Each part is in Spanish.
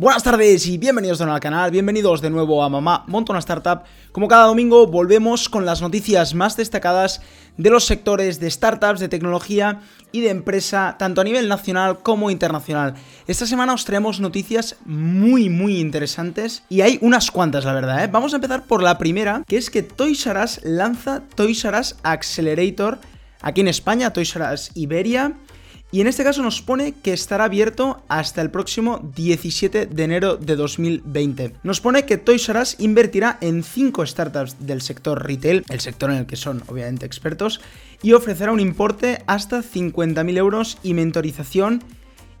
Buenas tardes y bienvenidos de nuevo al canal, bienvenidos de nuevo a Mamá Monta una Startup. Como cada domingo volvemos con las noticias más destacadas de los sectores de startups, de tecnología y de empresa, tanto a nivel nacional como internacional. Esta semana os traemos noticias muy muy interesantes y hay unas cuantas la verdad. ¿eh? Vamos a empezar por la primera, que es que Toys R Us lanza Toys R Us Accelerator aquí en España, Toys R Us Iberia. Y en este caso nos pone que estará abierto hasta el próximo 17 de enero de 2020. Nos pone que Toys R Us invertirá en 5 startups del sector retail, el sector en el que son obviamente expertos, y ofrecerá un importe hasta 50.000 euros y mentorización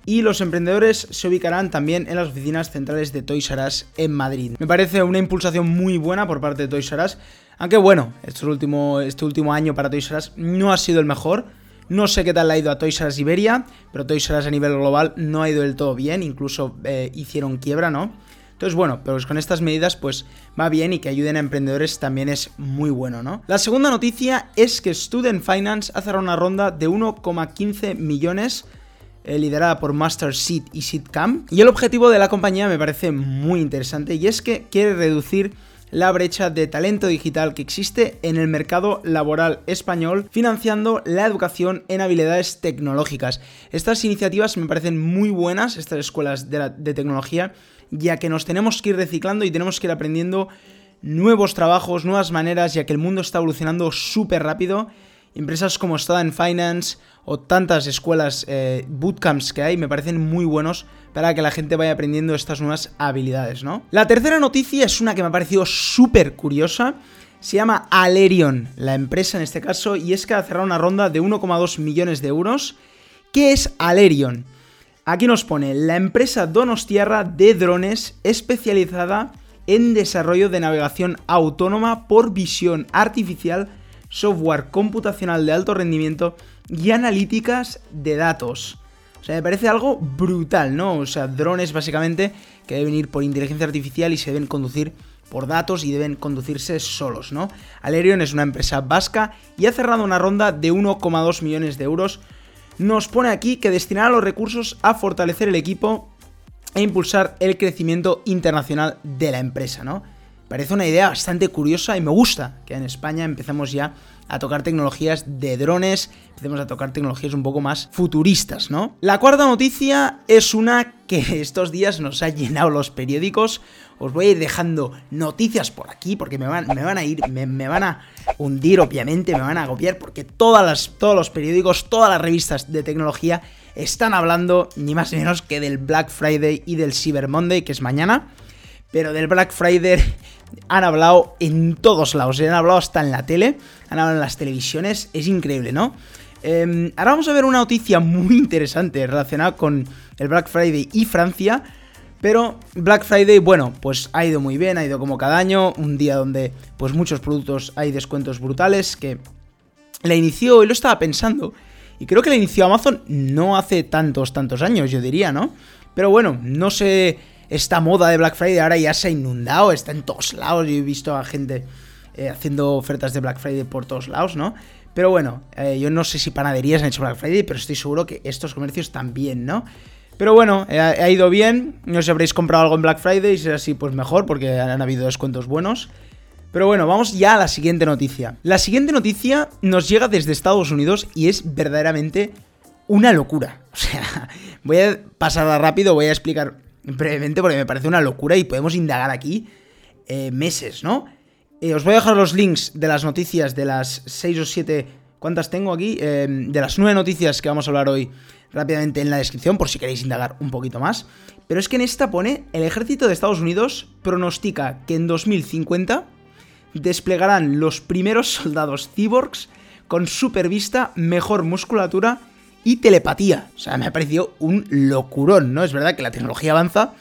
y los emprendedores se ubicarán también en las oficinas centrales de Toys R Us en Madrid. Me parece una impulsación muy buena por parte de Toys R Us, aunque bueno, este último, este último año para Toys R Us no ha sido el mejor. No sé qué tal le ha ido a Toys R Us Iberia, pero Toys R Us a nivel global no ha ido del todo bien, incluso eh, hicieron quiebra, ¿no? Entonces, bueno, pero con estas medidas pues va bien y que ayuden a emprendedores también es muy bueno, ¿no? La segunda noticia es que Student Finance ha cerrado una ronda de 1,15 millones eh, liderada por Master Seed y Seedcamp. Y el objetivo de la compañía me parece muy interesante y es que quiere reducir la brecha de talento digital que existe en el mercado laboral español, financiando la educación en habilidades tecnológicas. Estas iniciativas me parecen muy buenas, estas escuelas de, tecnología, ya que nos tenemos que ir reciclando y tenemos que ir aprendiendo nuevos trabajos, nuevas maneras, ya que el mundo está evolucionando súper rápido. Empresas como Student Finance o tantas escuelas, eh, bootcamps que hay, me parecen muy buenos para que la gente vaya aprendiendo estas nuevas habilidades, ¿no? La tercera noticia es una que me ha parecido súper curiosa. Se llama Alerion, la empresa en este caso, y es que ha cerrado una ronda de 1,2 millones de euros. ¿Qué es Alerion? Aquí nos pone la empresa Donostiarra de drones especializada en desarrollo de navegación autónoma por visión artificial, software computacional de alto rendimiento y analíticas de datos. O sea, me parece algo brutal, ¿no? O sea, drones básicamente que deben ir por inteligencia artificial y se deben conducir por datos y deben conducirse solos, ¿no? Alerion es una empresa vasca y ha cerrado una ronda de 1,2 millones de euros. Nos pone aquí que destinará los recursos a fortalecer el equipo e impulsar el crecimiento internacional de la empresa, ¿no? Parece una idea bastante curiosa y me gusta que en España empecemos ya a tocar tecnologías de drones, empecemos a tocar tecnologías un poco más futuristas, ¿no? La cuarta noticia es una que estos días nos ha llenado los periódicos. Os voy a ir dejando noticias por aquí porque me van, me van a ir, me, van a hundir, obviamente, me van a agobiar porque todas las, todos los periódicos, todas las revistas de tecnología están hablando ni más ni menos que del Black Friday y del Cyber Monday, que es mañana. Pero del Black Friday han hablado en todos lados, han hablado hasta en la tele, han hablado en las televisiones, es increíble, ¿no? Em, ahora vamos a ver una noticia muy interesante relacionada con el Black Friday y Francia. Pero Black Friday, bueno, pues ha ido muy bien, ha ido como cada año, un día donde pues muchos productos hay descuentos brutales, que la inició, y lo estaba pensando, y creo que la inició Amazon no hace tantos, tantos años, yo diría, ¿no? Pero bueno, no sé esta moda de Black Friday ahora ya se ha inundado, está en todos lados. Yo he visto a gente eh, haciendo ofertas de Black Friday por todos lados, ¿no? Pero bueno, eh, yo no sé si panaderías han hecho Black Friday, pero estoy seguro que estos comercios también, ¿no? Pero bueno, eh, ha ido bien. No sé si habréis comprado algo en Black Friday, si es así, pues mejor, porque han habido descuentos buenos. Pero bueno, vamos ya a la siguiente noticia. La siguiente noticia nos llega desde Estados Unidos y es verdaderamente una locura. O sea, voy a pasarla rápido, voy a explicar brevemente porque me parece una locura y podemos indagar aquí eh, meses, ¿no? Eh, os voy a dejar los links de las noticias de las 6 o 7, ¿cuántas tengo aquí? Eh, de las 9 noticias que vamos a hablar hoy rápidamente en la descripción por si queréis indagar un poquito más. Pero es que en esta pone, el ejército de Estados Unidos pronostica que en 2050 desplegarán los primeros soldados cyborgs con supervista, mejor musculatura y telepatía. O sea, me ha parecido un locurón, ¿no? Es verdad que la tecnología avanza,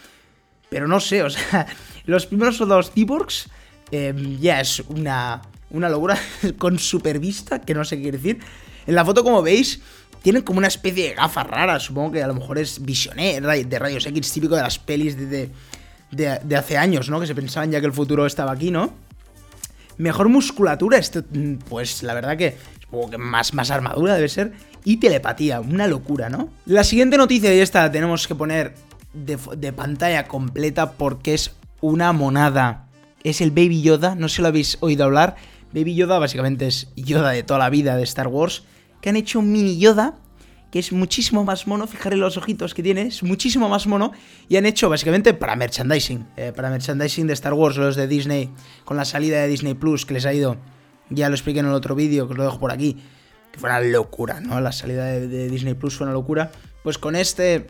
pero no sé, o sea, los primeros soldados cyborgs em, ya es una, una locura con supervista, que no sé qué quiere decir. En la foto, como veis, tienen como una especie de gafas raras, supongo que a lo mejor es visioné de rayos X típico de las pelis de, de, de, hace años, ¿no? Que se pensaban ya que el futuro estaba aquí, ¿no? Mejor musculatura, esto, pues la verdad que supongo que más, más armadura debe ser y telepatía. Una locura, ¿no? La siguiente noticia, y esta la tenemos que poner de, pantalla completa porque es una monada. Es el Baby Yoda, no sé si lo habéis oído hablar. Baby Yoda básicamente es Yoda de toda la vida de Star Wars. Que han hecho un mini Yoda que es muchísimo más mono. Fijaré los ojitos que tiene, es muchísimo más mono. Y han hecho básicamente para merchandising. Eh, para merchandising de Star Wars, los de Disney, con la salida de Disney Plus que les ha ido. Ya lo expliqué en el otro vídeo, que os lo dejo por aquí. Que fue una locura, ¿no? La salida de Disney Plus fue una locura. Pues con este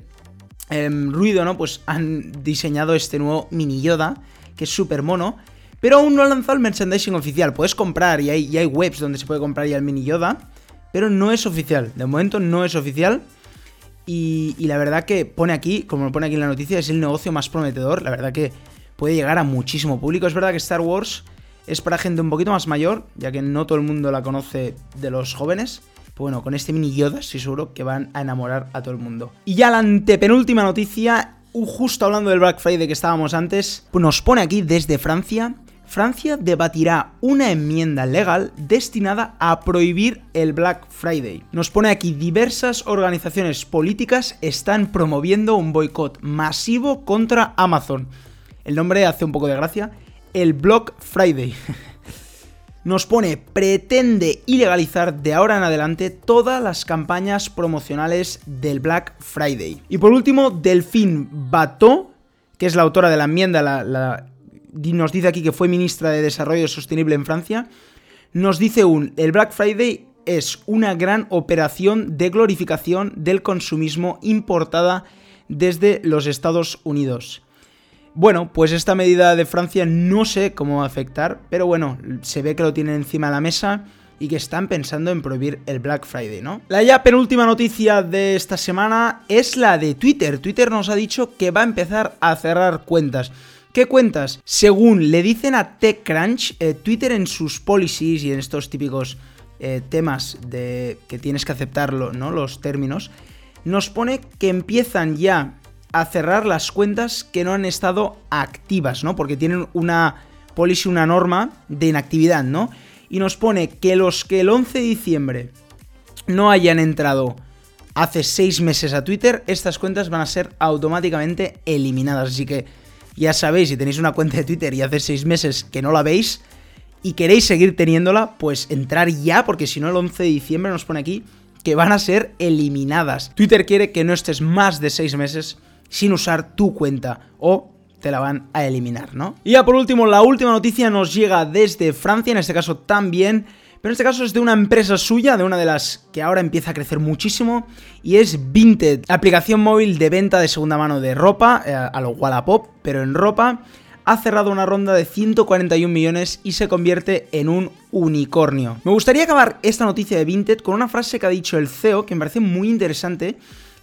Em, ruido, ¿no? Pues han diseñado este nuevo mini Yoda, que es súper mono. Pero aún no han lanzado el merchandising oficial. Puedes comprar y hay, webs donde se puede comprar ya el mini Yoda. Pero no es oficial. De momento no es oficial. Y, la verdad que pone aquí, como lo pone aquí en la noticia, es el negocio más prometedor. La verdad que puede llegar a muchísimo público. Es verdad que Star Wars es para gente un poquito más mayor, ya que no todo el mundo la conoce de los jóvenes bueno, con este mini Yoda estoy seguro que van a enamorar a todo el mundo. Y ya la antepenúltima noticia, justo hablando del Black Friday que estábamos antes, nos pone aquí desde Francia. Francia debatirá una enmienda legal destinada a prohibir el Black Friday. Nos pone aquí diversas organizaciones políticas están promoviendo un boicot masivo contra Amazon. El nombre hace un poco de gracia. El Black Friday. nos pone pretende ilegalizar de ahora en adelante todas las campañas promocionales del Black Friday. Y por último, Delphine Bateau, que es la autora de la enmienda, nos dice aquí que fue ministra de Desarrollo Sostenible en Francia, nos dice un, el Black Friday es una gran operación de glorificación del consumismo importada desde los Estados Unidos. Bueno, pues esta medida de Francia no sé cómo va a afectar, pero bueno, se ve que lo tienen encima de la mesa y que están pensando en prohibir el Black Friday, ¿no? La ya penúltima noticia de esta semana es la de Twitter. Twitter nos ha dicho que va a empezar a cerrar cuentas. ¿Qué cuentas? Según le dicen a TechCrunch, eh, Twitter en sus policies y en estos típicos eh, temas de que tienes que aceptarlo, ¿no? Los términos, nos pone que empiezan ya a cerrar las cuentas que no han estado activas, ¿no? Porque tienen una policy, una norma de inactividad, ¿no? Y nos pone que los que el 11 de diciembre no hayan entrado hace 6 meses a Twitter, estas cuentas van a ser automáticamente eliminadas. Así que ya sabéis, si tenéis una cuenta de Twitter y hace 6 meses que no la veis y queréis seguir teniéndola, pues entrar ya, porque si no el 11 de diciembre nos pone aquí que van a ser eliminadas. Twitter quiere que no estés más de 6 meses sin usar tu cuenta o te la van a eliminar, ¿no? Y ya por último, la última noticia nos llega desde Francia, en este caso también, pero en este caso es de una empresa suya, de una de las que ahora empieza a crecer muchísimo, y es Vinted, aplicación móvil de venta de segunda mano de ropa, eh, a lo Wallapop, pero en ropa, ha cerrado una ronda de 141 millones y se convierte en un unicornio. Me gustaría acabar esta noticia de Vinted con una frase que ha dicho el CEO que me parece muy interesante,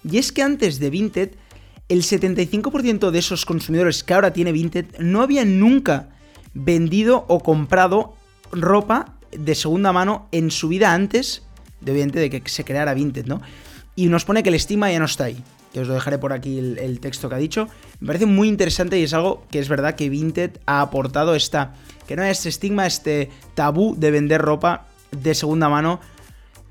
y es que antes de Vinted el 75% de esos consumidores que ahora tiene Vinted no habían nunca vendido o comprado ropa de segunda mano en su vida antes de, de que se creara Vinted, ¿no? Y nos pone que el estigma ya no está ahí. Que os lo dejaré por aquí el, texto que ha dicho. Me parece muy interesante y es algo que es verdad que Vinted ha aportado esta. Que no hay este estigma, este tabú de vender ropa de segunda mano.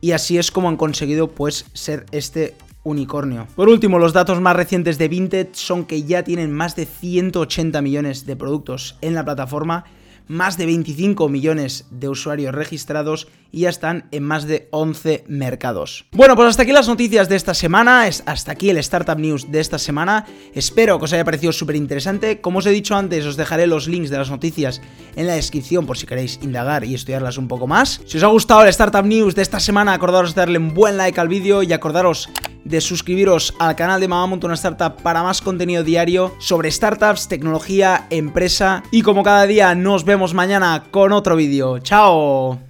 Y así es como han conseguido pues ser este unicornio. Por último, los datos más recientes de Vinted son que ya tienen más de 180 millones de productos en la plataforma más de 25 millones de usuarios registrados y ya están en más de 11 mercados. Bueno, pues hasta aquí las noticias de esta semana, hasta aquí el Startup News de esta semana. Espero que os haya parecido súper interesante. Como os he dicho antes, os dejaré los links de las noticias en la descripción por si queréis indagar y estudiarlas un poco más. Si os ha gustado el Startup News de esta semana, acordaros de darle un buen like al vídeo y acordaros de suscribiros al canal de Mamá una Startup para más contenido diario sobre startups, tecnología, empresa y como cada día nos vemos mañana con otro vídeo. ¡Chao!